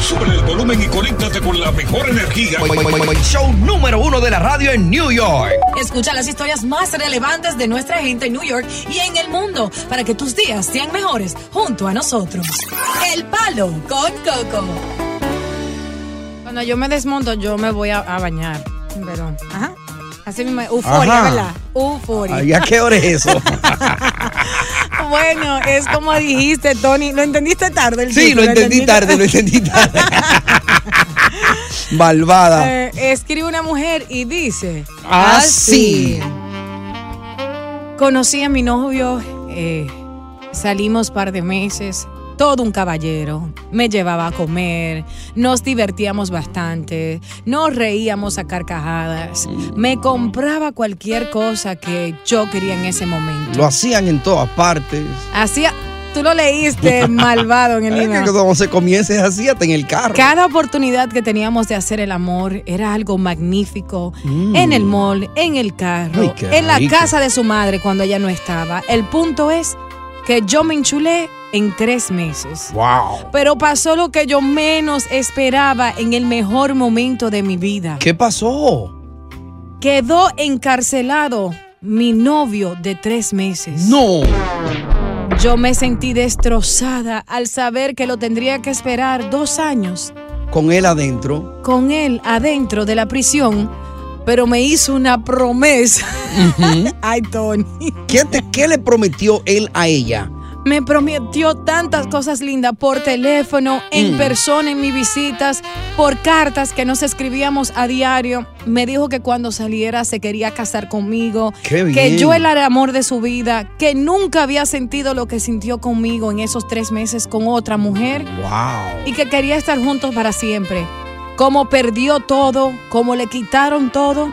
Sube el volumen y conéctate con la mejor energía. Show número uno de la radio en New York. Escucha las historias más relevantes de nuestra gente en New York y en el mundo para que tus días sean mejores junto a nosotros. El Palo con Coco. Cuando yo me desmonto, yo me voy a, bañar. Pero, ajá. Así mismo, euforia, ¿verdad? Euforia. ¿Y a qué hora es eso? bueno, es como dijiste, Tony. ¿Lo entendiste tarde? El sí, lo, entendí tarde, lo entendí tarde. Malvada. Eh, escribe una mujer y dice: Así. Conocí a mi novio, eh, salimos par de meses, todo un caballero. Me llevaba a comer, nos divertíamos bastante, nos reíamos a carcajadas. Me compraba cualquier cosa que yo quería en ese momento. Lo hacían en todas partes. Hacía, tú lo leíste malvado en el libro. que cuando se comience así hasta en el carro. Cada oportunidad que teníamos de hacer el amor era algo magnífico. En el mall, en el carro, en la casa de su madre cuando ella no estaba. El punto es que yo me enchulé en tres meses. Wow. Pero pasó lo que yo menos esperaba en el mejor momento de mi vida. ¿Qué pasó? Quedó encarcelado mi novio de tres meses. No. Yo me sentí destrozada al saber que lo tendría que esperar dos años. Con él adentro. Con él adentro de la prisión. Pero me hizo una promesa. Ay, Tony. ¿Qué, ¿Qué le prometió él a ella? Me prometió tantas cosas lindas por teléfono, en persona, en mis visitas, por cartas que nos escribíamos a diario. Me dijo que cuando saliera se quería casar conmigo, que yo era el amor de su vida, que nunca había sentido lo que sintió conmigo en esos tres meses con otra mujer. Wow. Y que quería estar juntos para siempre. Como perdió todo, como le quitaron todo,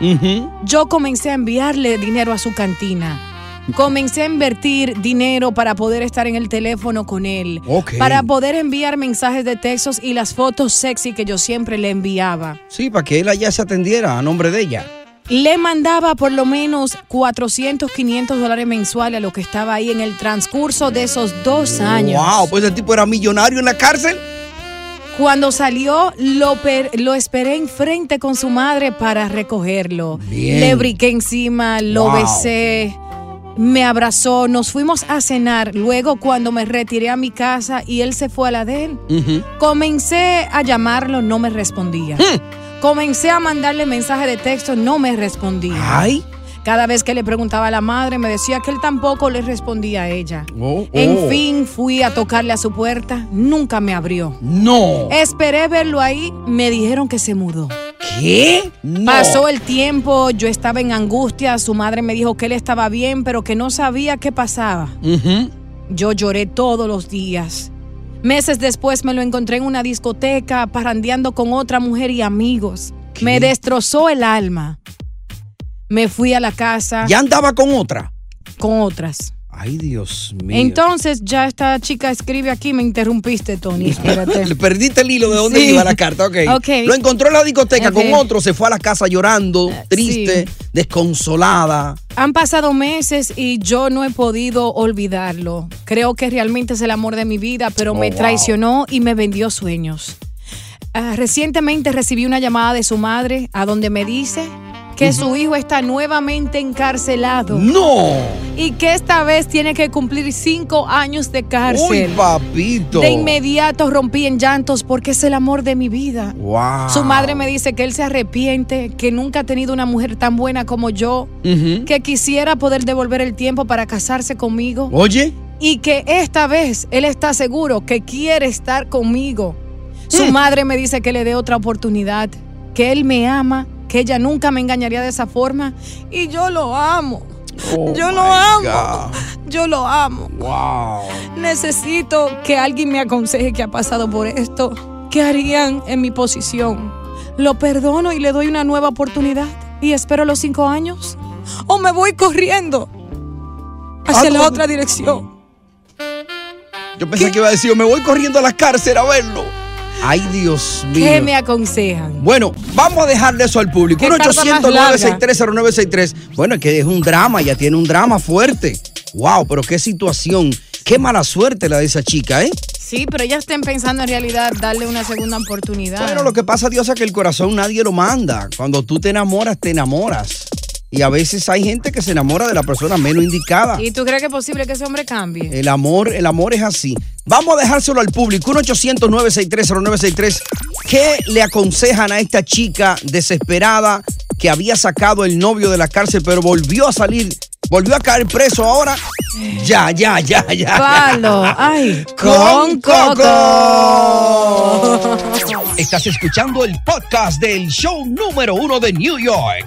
yo comencé a enviarle dinero a su cantina Comencé a invertir dinero para poder estar en el teléfono con él. Para poder enviar mensajes de textos y las fotos sexy que yo siempre le enviaba. Sí, para que él allá se atendiera a nombre de ella. Le mandaba por lo menos 400, 500 dólares mensuales a lo que estaba ahí en el transcurso de esos dos años. ¡Wow! Pues el tipo era millonario en la cárcel. Cuando salió, lo, lo esperé enfrente con su madre para recogerlo. Le briqué encima, lo besé me abrazó, nos fuimos a cenar. Luego, cuando me retiré a mi casa y él se fue a la de él, comencé a llamarlo, no me respondía. Hmm. Comencé a mandarle mensaje de texto, no me respondía. Ay. Cada vez que le preguntaba a la madre, me decía que él tampoco le respondía a ella. Oh, en oh. fin, fui a tocarle a su puerta, nunca me abrió. No. Esperé verlo ahí, me dijeron que se mudó. ¿Qué? Pasó el tiempo, yo estaba en angustia, su madre me dijo que él estaba bien, pero que no sabía qué pasaba. Yo lloré todos los días. Meses después me lo encontré en una discoteca, parrandeando con otra mujer y amigos. Me destrozó el alma. Me fui a la casa. ¿Ya andaba con otra? Con otras. Ay, Dios mío. Entonces, ya esta chica escribe aquí, me interrumpiste, Tony. Espérate. Perdiste el hilo de dónde Sí. iba la carta, ok. Ok. Lo encontró en la discoteca con otro, se fue a la casa llorando, triste, sí. desconsolada. Han pasado meses y yo no he podido olvidarlo. Creo que realmente es el amor de mi vida, pero Oh, me wow. traicionó y me vendió sueños. Ah, recientemente recibí una llamada de su madre a donde me dice que su hijo está nuevamente encarcelado. ¡No! Y que esta vez tiene que cumplir cinco años de cárcel. Uy, papito. De inmediato rompí en llantos porque es el amor de mi vida. Wow. Su madre me dice que él se arrepiente, que nunca ha tenido una mujer tan buena como yo, que quisiera poder devolver el tiempo para casarse conmigo Oye. y que esta vez él está seguro que quiere estar conmigo. Su Mm. madre me dice que le dé otra oportunidad, que él me ama, que ella nunca me engañaría de esa forma y yo lo amo. Oh yo lo amo. God. Yo lo amo. Wow. Necesito que alguien me aconseje que ha pasado por esto. ¿Qué harían en mi posición? ¿Lo perdono y le doy una nueva oportunidad? ¿Y espero los cinco años? ¿O me voy corriendo hacia ¿A la otra dirección? Yo pensé que iba a decir, yo me voy corriendo a la cárcel a verlo. Ay, Dios mío. ¿Qué me aconsejan? Bueno, vamos a dejarle eso al público. ¿Qué 1 carta más 800 larga? 963 Bueno, es que es un drama, ya tiene un drama fuerte. Wow, pero qué situación. Qué mala suerte la de esa chica, ¿eh? Sí, pero ellas estén pensando en realidad darle una segunda oportunidad. Bueno, lo que pasa, Dios, es que el corazón nadie lo manda. Cuando tú te enamoras, te enamoras. Y a veces hay gente que se enamora de la persona menos indicada. ¿Y tú crees que es posible que ese hombre cambie? El amor, el amor es así. Vamos a dejárselo al público. 1 800 963 ¿Qué le aconsejan a esta chica desesperada que había sacado el novio de la cárcel, pero volvió a salir, volvió a caer preso ahora? Ya, ya, ya, ya. Palo, ay, con con Coco. Estás escuchando el podcast del show número uno de New York,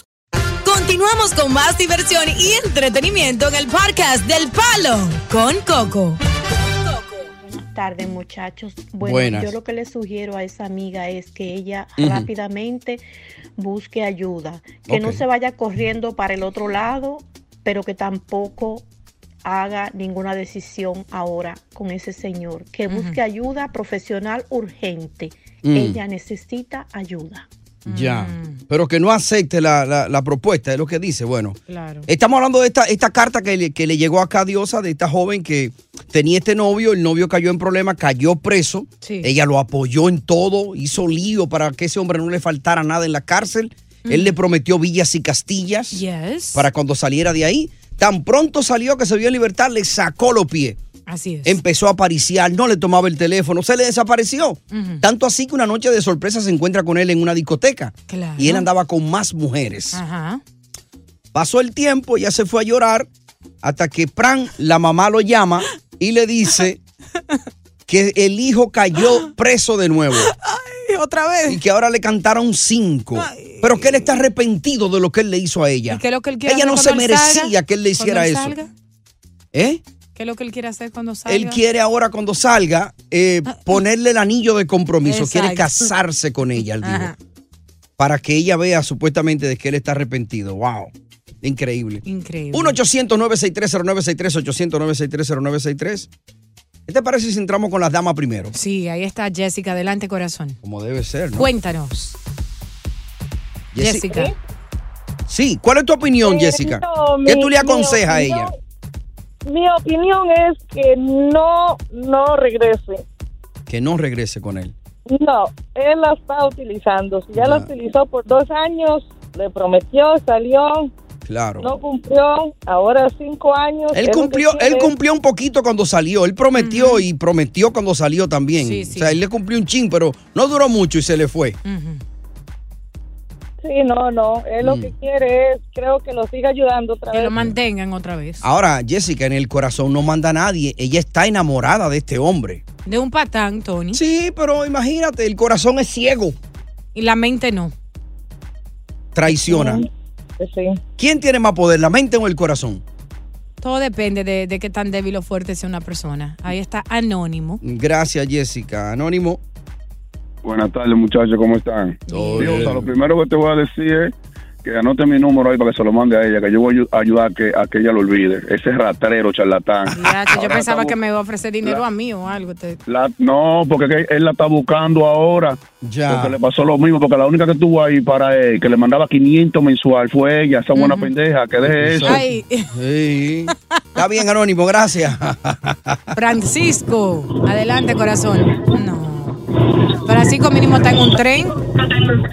Continuamos con más diversión y entretenimiento en el podcast del Palo con Coco. Buenas tardes, muchachos. Bueno, Buenas. yo lo que le sugiero a esa amiga es que ella rápidamente busque ayuda, que no se vaya corriendo para el otro lado, pero que tampoco haga ninguna decisión ahora con ese señor, que busque ayuda profesional urgente. Mm. Ella necesita ayuda. Ya. Pero que no acepte la, la- la propuesta, es lo que dice. Bueno, Claro. estamos hablando de esta, esta carta que le, que le llegó acá a Diosa, de esta joven que tenía este novio, el novio cayó en problemas, cayó preso. Sí. Ella lo apoyó en todo, hizo lío para que ese hombre no le faltara nada en la cárcel. Él le prometió villas y castillas Yes. para cuando saliera de ahí. Tan pronto salió que se vio en libertad, le sacó los pies. Así es. Empezó a apariciar, no le tomaba el teléfono, se le desapareció. Tanto así que una noche de sorpresa se encuentra con él en una discoteca. Claro. Y él andaba con más mujeres. Ajá. Pasó el tiempo, ya se fue a llorar, hasta que Pran, la mamá lo llama y le dice que el hijo cayó preso de nuevo. Ay, otra vez. Y que ahora le cantaron cinco. Pero que él está arrepentido de lo que él le hizo a ella. ¿Y qué es lo que él quiere Ella no se merecía salga? que él le hiciera él eso. salga? ¿Eh? ¿Qué es lo que él quiere hacer cuando salga? Él quiere ahora cuando salga eh, ponerle el anillo de compromiso, quiere casarse con ella, él dijo, para que ella vea supuestamente de que él está arrepentido. Wow, increíble. Increíble. 1 800 963 0963 800 963 0963 ¿Qué te parece si entramos con las damas primero? Sí, ahí está Jessica, adelante corazón. Como debe ser, ¿no? Cuéntanos. Jessica. Sí, ¿cuál es tu opinión, Jessica? no, ¿Qué mi- tú le aconsejas a ella? Mi opinión es que no, no regrese. Que no regrese con él. No, él la está utilizando. Si ya la utilizó por dos años, le prometió, salió. Claro. No cumplió, ahora cinco años. Él cumplió, él cumplió un poquito cuando salió. Él prometió y prometió cuando salió también. Sí, sí. O sea, él le cumplió un chin, pero no duró mucho y se le fue. Sí, no, no. Él lo Mm. que quiere es, creo que lo siga ayudando otra Que vez. lo mantengan otra vez. Ahora, Jessica, en el corazón no manda a nadie. Ella está enamorada de este hombre. De un patán, Tony. Sí, pero imagínate, el corazón es ciego. Y la mente no. Traiciona. Sí. ¿Quién tiene más poder, la mente o el corazón? Todo depende de, de qué tan débil o fuerte sea una persona. Ahí está Anónimo. Gracias, Jessica. Anónimo. Buenas tardes, muchachos, ¿cómo están? Todo o sea, lo primero que te voy a decir es que anote mi número ahí para que se lo mande a ella, que yo voy a ayu- a ayudar a que, a que ella lo olvide. Ese ratrero, charlatán. Ya, que yo pensaba estamos- que me iba a ofrecer dinero la- a mí o algo. Te- La- no, porque que él la está buscando ahora. Ya. Porque le pasó lo mismo, porque la única que tuvo ahí para él, que le mandaba 500 mensual, fue ella, esa buena pendeja, que deje eso. Ay, Sí. Está bien, Anónimo, gracias. Francisco, adelante, corazón. No. Francisco mínimo está en un tren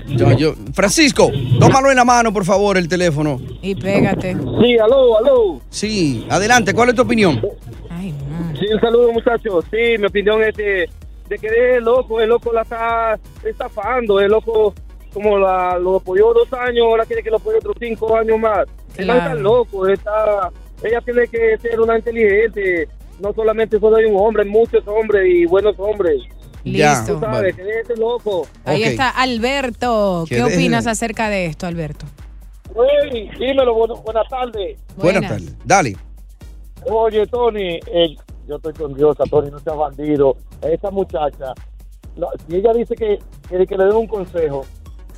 Yo- yo- Francisco, tómalo en la mano, por favor, el teléfono. y pégate. Sí, aló, aló. Sí, adelante, ¿cuál es tu opinión? Sí, un saludo, muchachos. Sí, mi opinión es de, de que deje el loco, el loco la está estafando, el loco como la, lo apoyó dos años, ahora quiere que lo apoye otros cinco años más. No está Claro. loco, está, ella tiene que ser una inteligente, no solamente solo hay un hombre, hay muchos hombres y buenos hombres. Ya, Tú sabes, vale. que deje ese loco. Ahí Ok. está Alberto. ¿Qué opinas acerca de esto, Alberto? Hey, dímelo, bueno- buenas tardes. Buenas tardes. Dale. Oye, Tony, eh, yo estoy con Dios, Tony, no seas bandido. Esa muchacha, no, si ella dice que, que, que le den un consejo,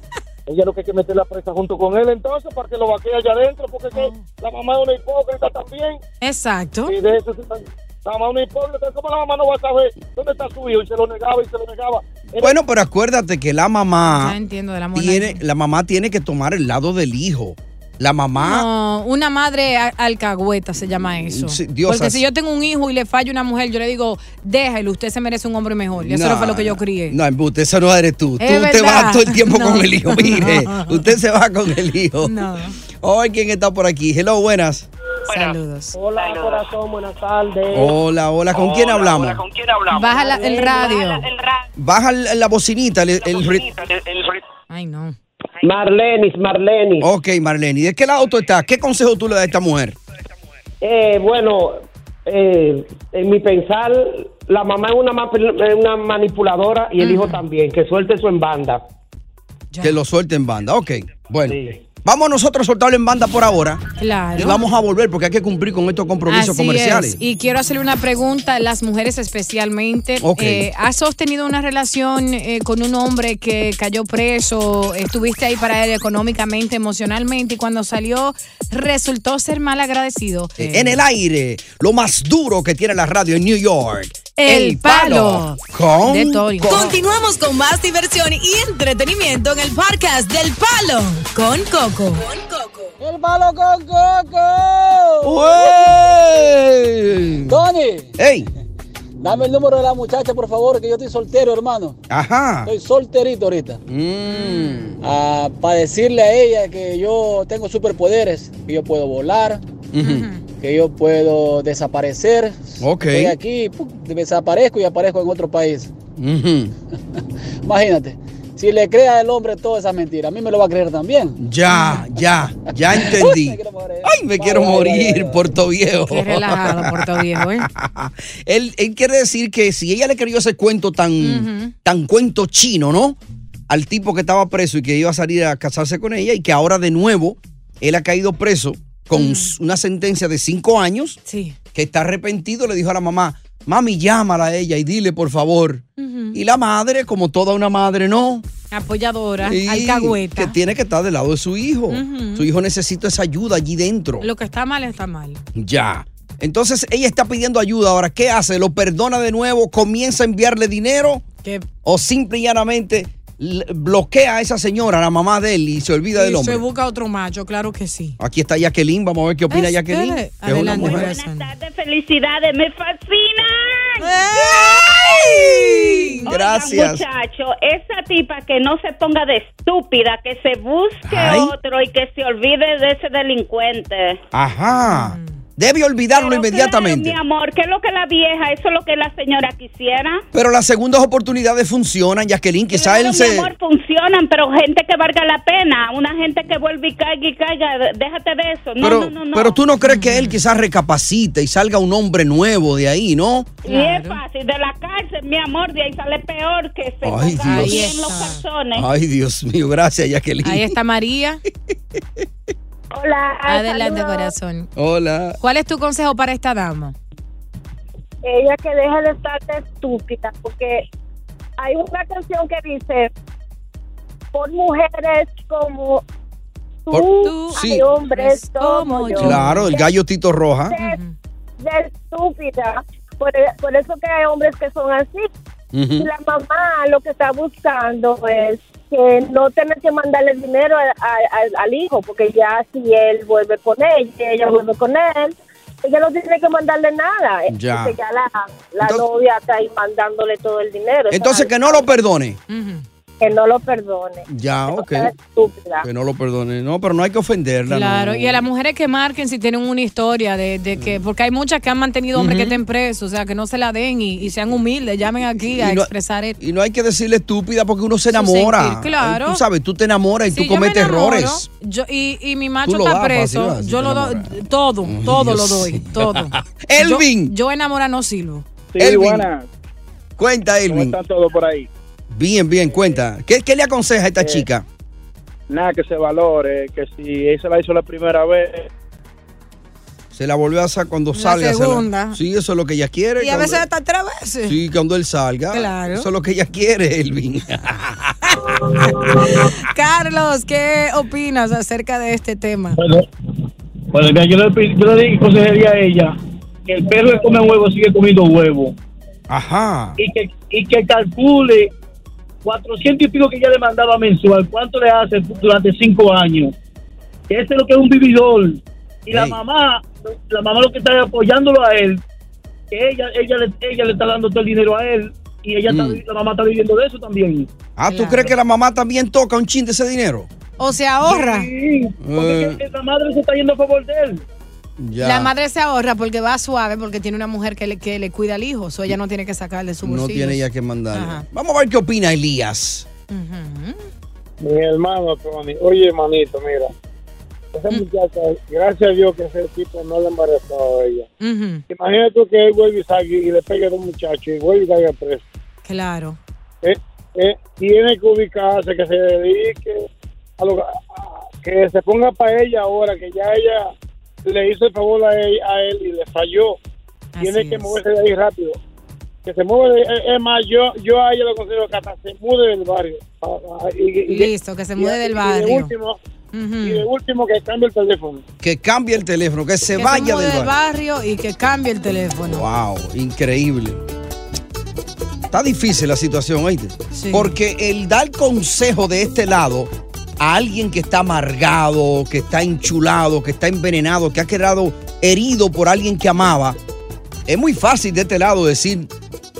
ella lo que hay que meterla presa junto con él entonces para que lo vaquee allá adentro, porque es que la mamá es una hipócrita también. Exacto. Y de eso se está- la mamá ¿cómo la mamá no va a saber dónde está su hijo? Y se lo negaba y se lo negaba. Bueno, pero acuérdate que la Ya mamá entiendo de la tiene, la mamá tiene que tomar el lado del hijo. La mamá, No, una madre alcahueta se llama eso. Sí, Dios, Porque si yo tengo un hijo y le falla una mujer, yo le digo, déjalo, usted se merece un hombre mejor. Y eso no, fue lo que yo crié. No, embuste, eso no eres tú. Tú te vas todo el tiempo No. con el hijo. Mire, usted se va con el hijo. No. Hoy, ¿quién está por aquí? Hello, buenas. Saludos. Hola, corazón, buenas tardes. Hola, hola, ¿con quién hablamos? ¿Con quién hablamos? Baja la- el radio. Baja la, la bocinita, el, el ri- Ay, no. Marlenis, Marlenis. Ok, Marlene, ¿y de qué lado tú estás? ¿Qué consejo tú le das a esta mujer? Eh, bueno, eh, en mi pensar, la mamá es una, ma- es una manipuladora y el hijo también, que suelte eso en banda. Que lo suelte en banda. Ok, bueno. Vamos nosotros a soltarlo en banda por ahora. Claro. Y vamos a volver porque hay que cumplir con estos compromisos Así comerciales. es. Y quiero hacerle una pregunta, las mujeres especialmente. Ok. Eh, ¿Has sostenido una relación eh, con un hombre que cayó preso? ¿Estuviste ahí para él económicamente, emocionalmente? Y cuando salió, resultó ser mal agradecido. Eh, En el aire, lo más duro que tiene la radio en New York. El palo Con de. Continuamos con más diversión y entretenimiento en el podcast del Palo con Coco. El palo con coco. ¡Uey! Tony. ¡Ey! Dame el número de la muchacha, por favor, que yo estoy soltero, hermano. Ajá. Estoy solterito ahorita. Mm. Ah, para decirle a ella que yo tengo superpoderes, que yo puedo volar, que yo puedo desaparecer. Ok. Estoy aquí, ¡pum! desaparezco y aparezco en otro país. Imagínate, si le crea el hombre toda esa mentira, a mí me lo va a creer también. Ya, ya, ya entendí. Ay, me quiero morir, Puerto Viejo. Qué relajado, Puerto Viejo, ¿eh? él, él quiere decir que si ella le creyó ese cuento tan, tan cuento chino, ¿no? Al tipo que estaba preso y que iba a salir a casarse con ella y que ahora de nuevo él ha caído preso con una sentencia de cinco años, Sí. que está arrepentido, le dijo a la mamá, mami, llámala a ella y dile, por favor. Y la madre, como toda una madre, no. Apoyadora, Sí, alcahueta. Que tiene que estar del lado de su hijo. Su hijo necesita esa ayuda allí dentro. Lo que está mal está mal. Ya. Entonces ella está pidiendo ayuda. Ahora, ¿qué hace? ¿Lo perdona de nuevo? ¿Comienza a enviarle dinero? Que ¿O simple y llanamente bloquea a esa señora, a la mamá de él, y se olvida del y hombre? se busca otro macho, claro que sí. Aquí está Jacqueline. Vamos a ver qué opina Es- Jacqueline. es una Adelante, mujer. corazón. Felicidades, me fascinan. ¡Ay! Gracias. muchacho, esa tipa que no se ponga de estúpida, que se busque Ay. otro y que se olvide de ese delincuente. Ajá. Debe olvidarlo inmediatamente. Mi amor, ¿qué es lo que la vieja, eso es lo que la señora quisiera? Pero las segundas oportunidades funcionan, Jacqueline. Quizá Claro, él se. Mi amor, funcionan, pero gente que valga la pena, una gente que vuelve y caiga y caiga, déjate de eso. No, pero, no, no, no. pero tú no crees que él quizás recapacite y salga un hombre nuevo de ahí, ¿no? Y es fácil, de la cárcel, mi amor, de ahí sale peor que se Ay, Dios. bien los calzones. Ay, Dios mío, gracias, Jacqueline. Ahí está María. Hola. Adelante, saludos. corazón. Hola. ¿Cuál es tu consejo para esta dama? Ella que deje de estar de estúpida, porque hay una canción que dice, por mujeres como tú, Por- hay sí. hombres como yo. Claro, el gallo Tito Roja. De, de estúpida. Por, por eso que hay hombres que son así. Ujú. Y la mamá lo que está buscando es que no tener que mandarle dinero a- a- al- al hijo, porque ya si él vuelve con ella, ella vuelve con él, ella no tiene que mandarle nada. Ya. Porque ya la, la Entonces- novia está ahí mandándole todo el dinero. Entonces, que no lo perdone. Que no lo perdone. Ya, ok. Que no lo perdone. No, pero no hay que ofenderla. Claro, no. y a las mujeres que marquen si tienen una historia de, de que, porque hay muchas que han mantenido hombres que estén presos, o sea, que no se la den y, y sean humildes, llamen aquí a Y no- expresar esto. Y no hay que decirle estúpida porque uno se enamora. sentir, claro. Tú sabes, tú te enamoras y Si tú cometes enamoro, errores. Yo, y, y mi macho está das preso, yo lo doy, todo, todo lo doy, todo. Elvin. Yo, yo enamora no sirvo. Elvin, Cuenta, ¿Cómo Elvin. están todos por ahí? Bien, bien, cuenta. ¿Qué, qué le aconseja a esta Eh, chica? Nada, que se valore, que si ella se la hizo la primera vez, Se la volvió a hacer cuando La salga. se la- segunda. Sí, eso es lo que ella quiere. Y a veces hasta tres veces. Sí, cuando él salga. Claro. Eso es lo que ella quiere, Elvin. Carlos, ¿qué opinas acerca de este tema? Bueno, bueno, mira, yo le, yo le aconsejaría a ella que el perro que come huevo sigue comiendo huevo Ajá. y que, y que calcule 400 y pico que ella le mandaba mensual, cuánto le hace durante cinco años. Que ese es lo que es un vividor. Y la mamá, la mamá lo que está apoyándolo a él, que ella, ella, le, ella le está dando todo el dinero a él y ella está, Mm. vi- la mamá está viviendo de eso también. Ah, ¿tú crees que la mamá también toca un chin de ese dinero? O se ahorra. Sí, porque Eh. que- que la madre se está yendo a favor de él. Ya. La madre se ahorra porque va suave, porque tiene una mujer que le, que le cuida al hijo, o ella no tiene que sacarle su no bolsillo. tiene ya que mandarle. Ajá. Vamos a ver qué opina Elías. Mi hermano oye manito, mira, esa muchacha, gracias a Dios que ese tipo no le embarazó a ella. Ujú, Imagínate tú que él vuelve y salga y le pegue a un muchacho y vuelve y caiga preso. Claro. Eh, eh, tiene que ubicarse, que se dedique a lo a- que se ponga para ella ahora, que ya ella le hizo el favor a él, a él y le falló. tiene que moverse de ahí rápido. Que se mueve, de- es es más, yo, yo a ella le aconsejo que hasta se mude del barrio. Ah, ah, y- y- Listo, que se mude del y barrio. de último, y de último que cambie el teléfono. Que cambie el teléfono, que se que vaya se mude del del barrio. barrio y que cambie el teléfono. Wow, increíble. Está difícil la situación, ¿oíste? Porque el dar consejo de este lado a alguien que está amargado, que está enchulado, que está envenenado, que ha quedado herido por alguien que amaba, es muy fácil de este lado decir,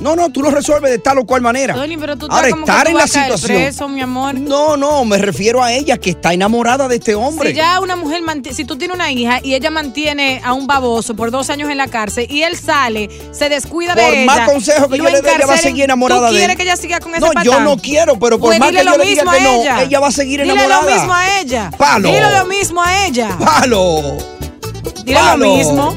no, no, tú lo resuelves de tal o cual manera. Tony, pero tú estás Ahora, como que estar tú en la vas a caer situación. preso, mi amor. No, no, me refiero a ella que está enamorada de este hombre. Si ya una mujer, manti- si tú tienes una hija y ella mantiene a un baboso por dos años en la cárcel y él sale, se descuida de Por ella. más consejo que lo yo le dé, ella va a encarcelen, seguir enamorada ¿tú de quieres él? que ella siga con ese No, patán? yo no quiero, pero por Pues más dile que yo le diga mismo que a no, ella. ella va a seguir Dile enamorada. lo mismo a ella. Palo. Dile lo mismo a ella. ¡Palo! Dile Palo. lo mismo.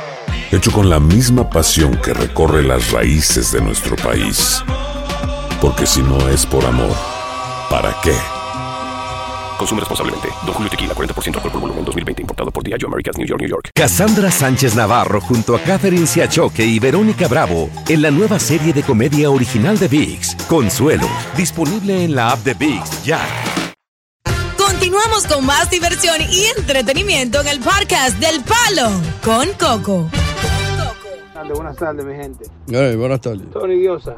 hecho con la misma pasión que recorre las raíces de nuestro país. Porque si no es por amor, ¿para qué? Consume responsablemente. Don Julio Tequila, 40% alcohol por volumen, 2020. Importado por Diageo Americas, New York, New York. Cassandra Sánchez Navarro junto a Catherine Siachoque y Verónica Bravo en la nueva serie de comedia original de VIX, Consuelo, disponible en la app de VIX ya. Continuamos con más diversión y entretenimiento en el podcast del Palo con Coco. Buenas tardes, buenas tardes, mi gente. Buenas tardes. Tony Diosa,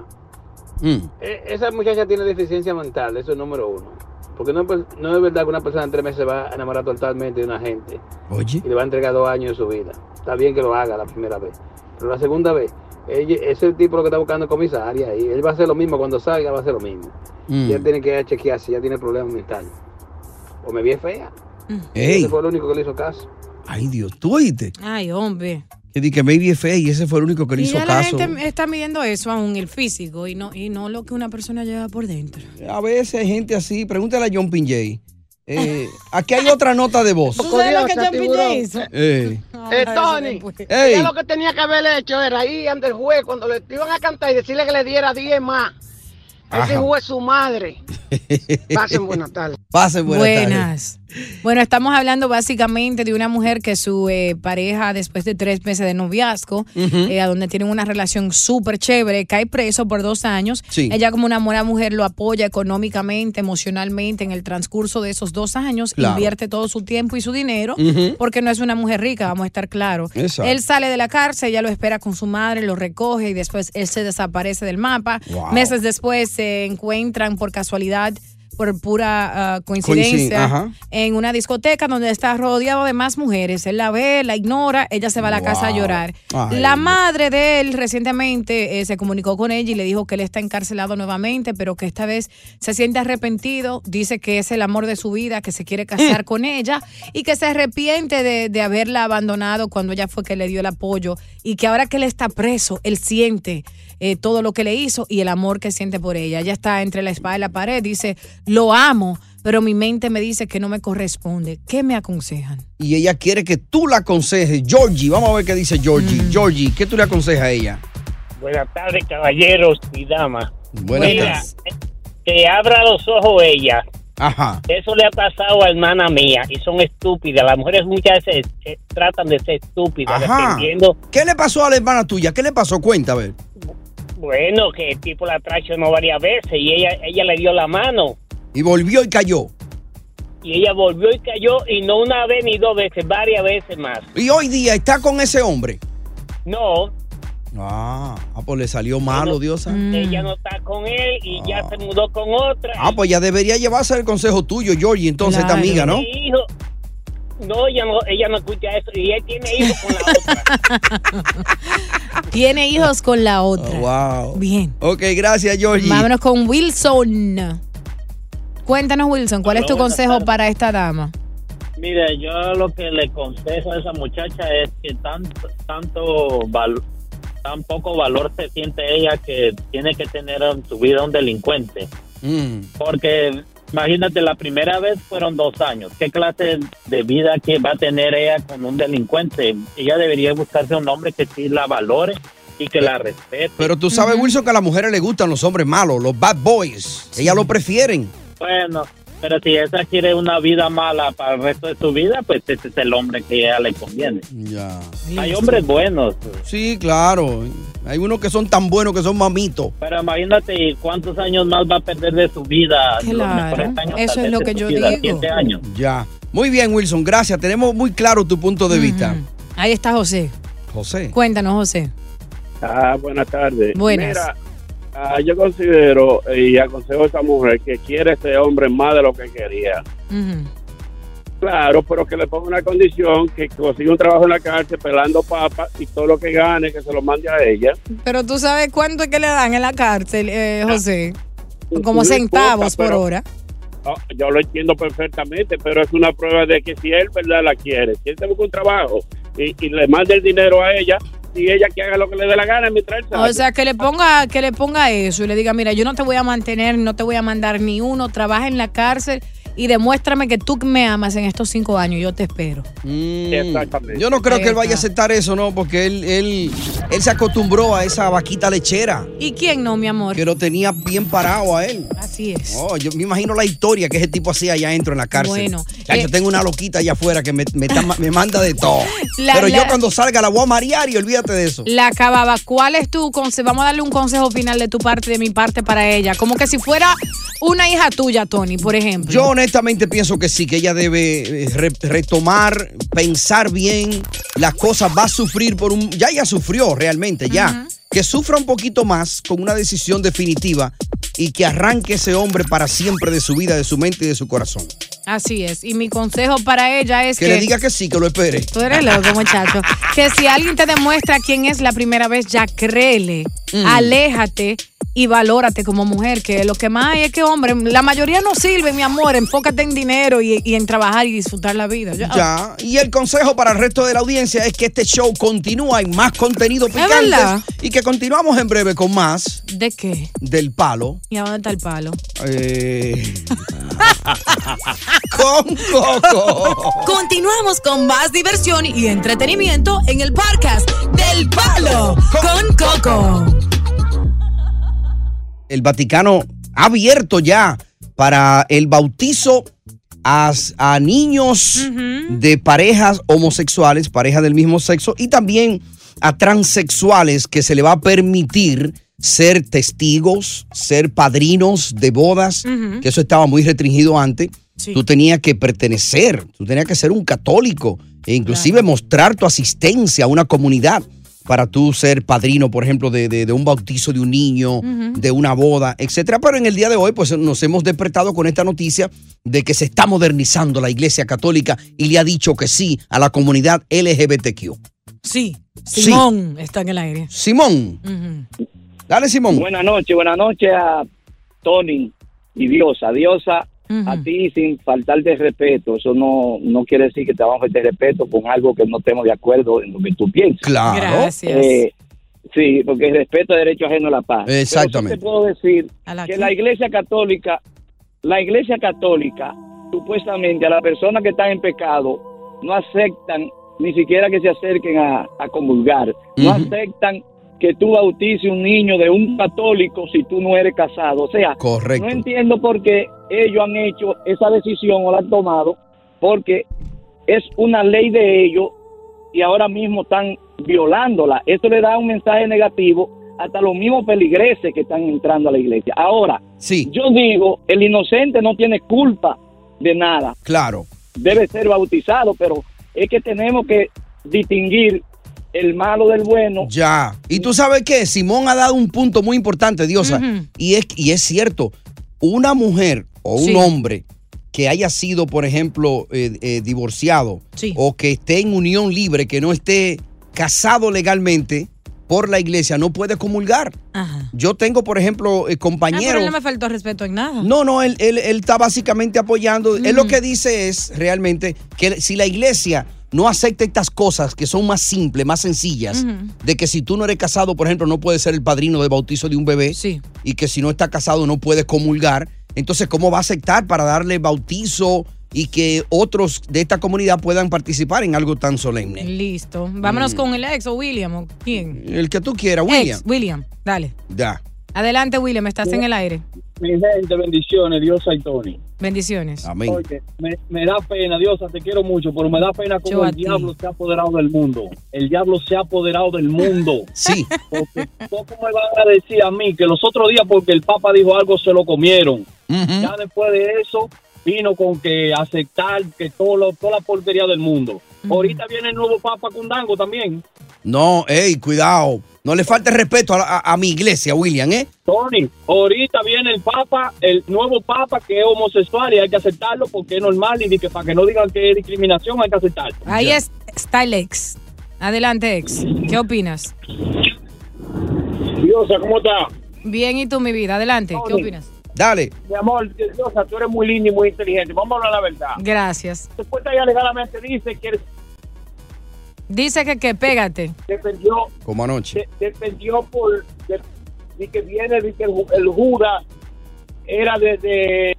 Mm. eh, esa muchacha tiene deficiencia mental, eso es número uno. Porque no, es no es verdad que una persona en tres meses va a enamorar totalmente de una gente Oye. y le va a entregar dos años de su vida. Está bien que lo haga la primera vez, pero la segunda vez, ella, ese tipo lo que está buscando es comisaria y él va a hacer lo mismo cuando salga, va a hacer lo mismo. Mm. Y él tiene que chequear si ya tiene problemas mentales. O me vi fea. Ey. Ese fue el único que le hizo caso. Ay, Dios, tú oíste. Ay, hombre. Di que maybe es fea y ese fue el único que le Y hizo ya la caso. gente está midiendo eso aún, el físico, y no, y no lo que una persona lleva por dentro. A veces hay gente así, pregúntale a John Pinjay. Eh, aquí hay otra nota de voz. ¿Tú sabes lo que John Pinjay hizo? Eh, Eh, Tony, Ey. ella lo que tenía que haber hecho era ir ante el juez cuando le iban a cantar y decirle que le diera 10 más. Ese Ajá. juez es su madre. Pasen buenas tardes. Pasen buenas, Buenas. Bueno, estamos hablando básicamente de una mujer que su eh, pareja, después de tres meses de noviazgo, eh, a donde tienen una relación súper chévere, cae preso por dos años. Sí. Ella, como una buena mujer, lo apoya económicamente, emocionalmente en el transcurso de esos dos años, Claro. invierte todo su tiempo y su dinero, porque no es una mujer rica, vamos a estar claros. Exacto. Él sale de la cárcel, ella lo espera con su madre, lo recoge y después él se desaparece del mapa. Wow. Meses después se encuentran por casualidad. Por pura Coincid- coincidencia, en una discoteca donde está rodeado de más mujeres. Él la ve, la ignora, ella se va a la casa a llorar. Ay, la madre de él recientemente eh, se comunicó con ella y le dijo que él está encarcelado nuevamente, pero que esta vez se siente arrepentido. Dice que es el amor de su vida, que se quiere casar con ella y que se arrepiente de, de haberla abandonado cuando ella fue que le dio el apoyo y que ahora que él está preso, él siente eh, todo lo que le hizo y el amor que siente por ella. Ella está entre la espada y la pared, dice, lo amo, pero mi mente me dice que no me corresponde. ¿Qué me aconsejan? Y ella quiere que tú la aconsejes. Georgie, vamos a ver qué dice Georgie. Mm. Georgie, ¿qué tú le aconsejas a ella? Buenas tardes, caballeros y damas. Buenas Mira, tardes. que abra los ojos ella. Ajá. Eso le ha pasado a hermana mía y son estúpidas. Las mujeres muchas veces eh, tratan de ser estúpidas, Ajá. dependiendo. ¿Qué le pasó a la hermana tuya? ¿Qué le pasó? Cuenta, a ver. Bueno, que el tipo la traicionó varias veces y ella, ella le dio la mano. Y volvió y cayó. Y ella volvió y cayó y no una vez ni dos veces, varias veces más. Y hoy día está con ese hombre. No, Ah, ah, pues le salió malo, Diosa. ella no está con él y ya se mudó con otra. Ah, pues ya debería llevarse el consejo tuyo, Georgie, entonces, esta Claro. amiga, ¿no? Mi hijo- no, ella no, ella no escucha eso y él tiene hijos con la otra. Tiene hijos con la otra. wow. Bien. Ok, gracias, Georgie. Vámonos con Wilson. Cuéntanos, Wilson, ¿cuál es tu consejo para esta dama? Mire, yo lo que le consejo a esa muchacha es que tanto, tanto val- tan poco valor se siente ella que tiene que tener en su vida un delincuente. Mm. Porque imagínate, la primera vez fueron dos años. ¿Qué clase de vida que va a tener ella con un delincuente? Ella debería buscarse un hombre que sí la valore y que la respete. Pero tú sabes, Wilson, que a las mujeres les gustan los hombres malos, los bad boys. Ellas lo prefieren. Bueno, pero si esa quiere una vida mala para el resto de su vida, pues ese es el hombre que a ella le conviene. Ya. Hay hombres buenos, Sí, claro. Hay unos que son tan buenos que son mamitos. pero imagínate cuántos años más va a perder de su vida. Los Claro, mejores años, eso es lo que yo vida, digo. siete años. Ya. Muy bien, Wilson, gracias. Tenemos muy claro tu punto de vista. Ahí está José. José. Cuéntanos, José. Ah, buenas tardes. Buenas. Ah, yo considero y aconsejo a esa mujer que quiere a ese hombre más de lo que quería. Claro, pero que le ponga una condición que consiga un trabajo en la cárcel pelando papas y todo lo que gane que se lo mande a ella. Pero tú sabes cuánto es que le dan en la cárcel, eh, José. Como No centavos importa, por hora. Oh, yo lo entiendo perfectamente, pero es una prueba de que si él verdad la quiere, si él se busca un trabajo y, y le manda el dinero a ella, y ella que haga lo que le dé la gana mientras él. O sea, que le ponga, que le ponga eso y le diga, mira, yo no te voy a mantener, no te voy a mandar ni uno, trabaja en la cárcel y demuéstrame que tú me amas en estos cinco años. Yo te espero. Mm, Yo no creo que él vaya a aceptar eso, ¿no? Porque él, él, él se acostumbró a esa vaquita lechera. ¿Y quién no, mi amor? Que lo tenía bien parado a él. Así es. Oh, yo me imagino la historia que ese tipo hacía allá adentro en la cárcel. Bueno, Ya, yo eh, tengo una loquita allá afuera que me, me, está- me manda de todo. La- Pero yo cuando salga la voy a marear y olvídate de eso. La acababa. ¿Cuál es tu consejo? Vamos a darle un consejo final de tu parte, de mi parte para ella. Como que si fuera una hija tuya, Tony, por ejemplo. Yo honestamente pienso que sí, que ella debe eh, re- retomar, pensar bien, las cosas va a sufrir por un... Ya ella sufrió realmente, ya. Que sufra un poquito más con una decisión definitiva y que arranque ese hombre para siempre de su vida, de su mente y de su corazón. Así es. Y mi consejo para ella es Que, que. le diga que sí, que lo espere. Tú eres loco, muchacho. Que si alguien te demuestra quién es la primera vez, ya créele, Mm. aléjate y valórate como mujer. Que lo que más hay es que, hombre, la mayoría no sirve, mi amor. Enfócate en dinero y, y en trabajar y disfrutar la vida. Ya. Ya. Y el consejo para el resto de la audiencia es que este show continúa, hay más contenido picante y que continuamos en breve con más ¿De qué? del palo. ¿Y a dónde está el palo? Eh, con Coco. Continuamos con más diversión y entretenimiento en el podcast del Palo con Coco. El Vaticano ha abierto ya para el bautizo a, a niños de parejas homosexuales, parejas del mismo sexo, y también a transexuales que se le va a permitir ser testigos, ser padrinos de bodas, que eso estaba muy restringido antes. Sí. Tú tenías que pertenecer, tú tenías que ser un católico e inclusive mostrar tu asistencia a una comunidad para tú ser padrino, por ejemplo, de, de- de un bautizo de un niño, de una boda, etcétera. Pero en el día de hoy, pues nos hemos despertado con esta noticia de que se está modernizando la Iglesia Católica y le ha dicho que sí a la comunidad LGBTQ. Sí. Sí. Simón está en el aire. Simón, dale Simón. Buenas noches, buenas noches a Tony y Diosa. Diosa, a ti sin faltar de respeto. Eso no, no quiere decir que te vamos a faltar de respeto con algo que no estemos de acuerdo en lo que tú piensas. Claro. Gracias. Eh, sí, porque el respeto es derecho ajeno a la paz. Pero sí Exactamente. te puedo decir ¿A la que la Iglesia Católica, la Iglesia Católica, supuestamente a las personas que están en pecado, no aceptan ni siquiera que se acerquen a, a comulgar. No aceptan que tú bautices un niño de un católico si tú no eres casado. O sea, Correcto. no entiendo por qué ellos han hecho esa decisión o la han tomado, porque es una ley de ellos y ahora mismo están violándola. Esto le da un mensaje negativo hasta los mismos peligreses que están entrando a la iglesia. Ahora, sí. yo digo, el inocente no tiene culpa de nada. Claro. Debe ser bautizado, pero es que tenemos que distinguir el malo del bueno. Ya. Y tú sabes qué, Simón ha dado un punto muy importante, Diosa. Y, es, y es cierto, una mujer o un Sí. hombre que haya sido, por ejemplo, eh, eh, divorciado o que esté en unión libre, que no esté casado legalmente por la iglesia, no puede comulgar. Ajá. Yo tengo, por ejemplo, eh, Ah, compañeros... pero él no me faltó respeto en nada. No, no, él, él- él está básicamente apoyando. Él lo que dice es realmente que si la iglesia no acepta estas cosas que son más simples, más sencillas, de que si tú no eres casado, por ejemplo, no puedes ser el padrino de bautizo de un bebé, y que si no está casado no puedes comulgar, entonces, ¿cómo va a aceptar para darle bautizo y que otros de esta comunidad puedan participar en algo tan solemne? Listo. Vámonos Mm. con el ex o William o quién. El que tú quieras, William. Ex, William. Dale. Ya. Adelante, William. Estás en el aire. Mi gente, bendiciones, Dios y Tony. Bendiciones. Oye, me, me da pena, Diosa, te quiero mucho, pero me da pena como el ti. diablo se ha apoderado del mundo. El diablo se ha apoderado del mundo. Sí. Porque poco me van a decir a mí que los otros días porque el Papa dijo algo se lo comieron. Ya después de eso vino con que aceptar que todo lo- toda la porquería del mundo. Ahorita viene el nuevo Papa Cundango también. No, ey, cuidado. No le falte respeto a, la- a- a mi iglesia, William, ¿eh? Tony, ahorita viene el Papa, el nuevo Papa que es homosexual y hay que aceptarlo porque es normal y que para que no digan que es discriminación hay que aceptarlo. Ahí es, está el ex. Adelante, ex. ¿Qué opinas? Diosa, ¿cómo está? Bien, ¿y tú, mi vida? Adelante. ¿Qué opinas? Dale. Mi amor, Diosa, tú eres muy linda y muy inteligente. Vamos a hablar la verdad. Gracias. Cuenta ya legalmente dice que Dice que, que pégate. dependió, Como anoche. de- dependió por de, de que viene de que el, ju- el Jura era de, de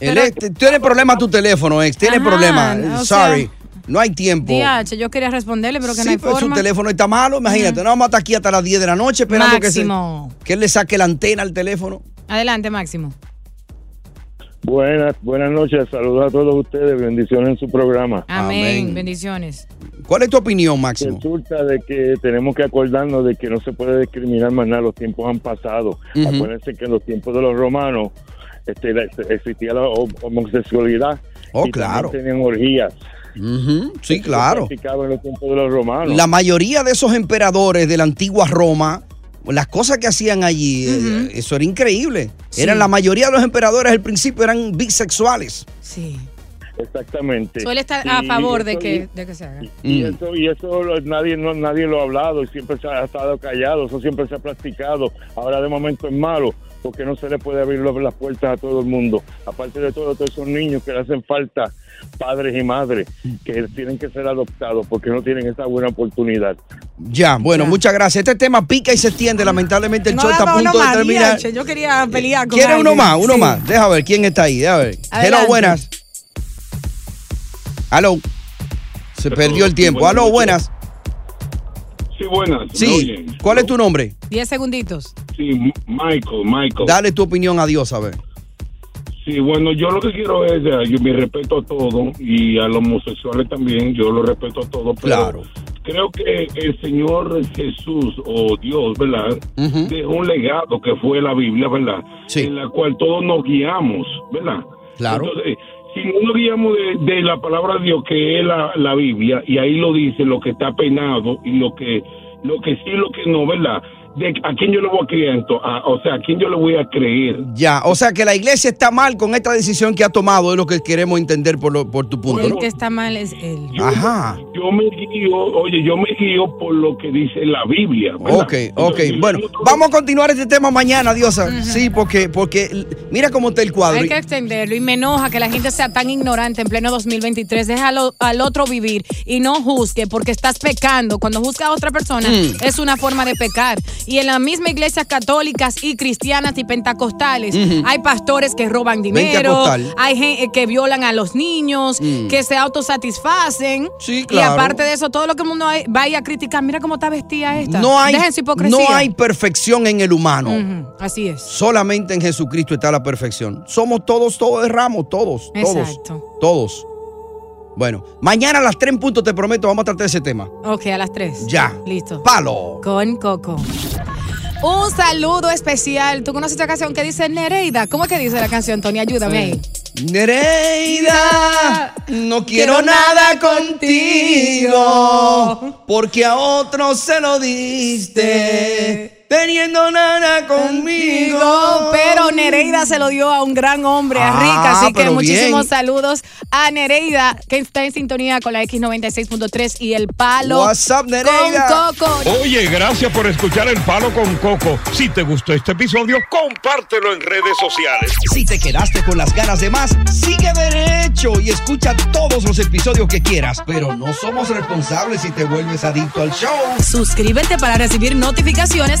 El ex- tiene problema tu teléfono, ex. Tiene Ajá, problema. o sea- Sorry. no hay tiempo. DH, yo quería responderle, pero que Sí, no hay pues su forma. teléfono está malo, imagínate. No vamos a estar aquí hasta las 10 de la noche esperando que, se- Máximo. que él le saque la antena al teléfono. Adelante, Máximo. Buenas, buenas noches, saludos a todos ustedes, bendiciones en su programa. Amén. Bendiciones. ¿Cuál es tu opinión, Máximo? Resulta de que tenemos que acordarnos de que no se puede discriminar más nada, los tiempos han pasado. Acuérdense que en los tiempos de los romanos este, existía la hom- homosexualidad Oh, y claro. tenían orgías. Sí, Eso se claro. en los tiempos de los romanos. La mayoría de esos emperadores de la antigua Roma, las cosas que hacían allí, eh, eso era increíble. Eran la mayoría de los emperadores al principio eran bisexuales. Sí. Exactamente. Suele estar a Y favor de que, de que se haga. Y Mm. eso, y eso lo- nadie, no, nadie lo ha hablado y siempre se ha estado callado, eso siempre se ha practicado. Ahora de momento es malo porque no se le puede abrir las puertas a todo el mundo. Aparte de todo, todos esos niños que le hacen falta padres y madres que tienen que ser adoptados porque no tienen esa buena oportunidad. Ya, bueno, muchas gracias. Este tema pica y se extiende. Lamentablemente el No show está a uno punto de más, terminar. Yo quería pelear con ¿Quiere uno alguien. más? Uno Sí. más. Deja ver quién está ahí. Deja ver. Hello, buenas. Hello. Se perdió el tiempo. noches. buenas. Sí, buenas. ¿me Sí. ¿Cuál es tu nombre? Diez segunditos. Sí, Michael, Michael. Dale tu opinión a Dios, a ver. Sí, bueno, yo lo que quiero es, eh, yo mi respeto a todos y a los homosexuales también, yo lo respeto a todos, pero Claro. creo que el Señor Jesús o Dios, ¿verdad? Dejó un legado que fue la Biblia, ¿verdad? En la cual todos nos guiamos, ¿verdad? Claro. Entonces, si no guiamos de, de la palabra de Dios, que es la, Biblia, y ahí lo dice lo que está penado y lo que, lo que sí lo que no, ¿verdad? De, ¿A quién yo le voy a creer? A- o sea, ¿a quién yo le voy a creer? Ya, o sea que la iglesia está mal con esta decisión que ha tomado, es lo que queremos entender por, lo- por tu punto. El ¿no? que está mal es él. Ajá. Yo me guío, oye, yo me guío por lo que dice la Biblia. ¿verdad? Ok, ok. Bueno, vamos a continuar este tema mañana, Diosa. Sí, porque, porque mira cómo está el cuadro. Hay que extenderlo y me enoja que la gente sea tan ignorante en pleno 2023. Déjalo al otro vivir y no juzgue porque estás pecando. Cuando juzga a otra persona Mm. es una forma de pecar. Y en las mismas iglesias católicas y cristianas y pentecostales hay pastores que roban dinero, hay gente que violan a los niños, Mm. que se autosatisfacen. Y claro. aparte de eso, todo lo que el mundo vaya a criticar, mira cómo está vestida esta. No hay, Dejen su hipocresía. no hay perfección en el humano. Así es. Solamente en Jesucristo está la perfección. Somos todos, todos erramos, todos, todos, Exacto. todos. Bueno, mañana a las 3 en punto te prometo, vamos a tratar ese tema. Ok, a las 3. Ya. Listo. Palo. Con Coco. Un saludo especial. ¿Tú conoces esta canción que dice Nereida? ¿Cómo es que dice la canción, Tony? Ayúdame ahí. Nereida, no quiero nada contigo, porque a otro se lo diste, teniendo nada conmigo. Pero Nereida se lo dio a un gran hombre, a Rick. Ah, Así que muchísimos bien. saludos a Nereida, que está en sintonía con la X96.3 y el palo. What's up, Nereida? Con Coco. Oye, gracias por escuchar El Palo con Coco. Si te gustó este episodio, compártelo en redes sociales. Si te quedaste con las ganas de más, sigue derecho y escucha todos los episodios que quieras, pero no somos responsables si te vuelves adicto al show. Suscríbete para recibir notificaciones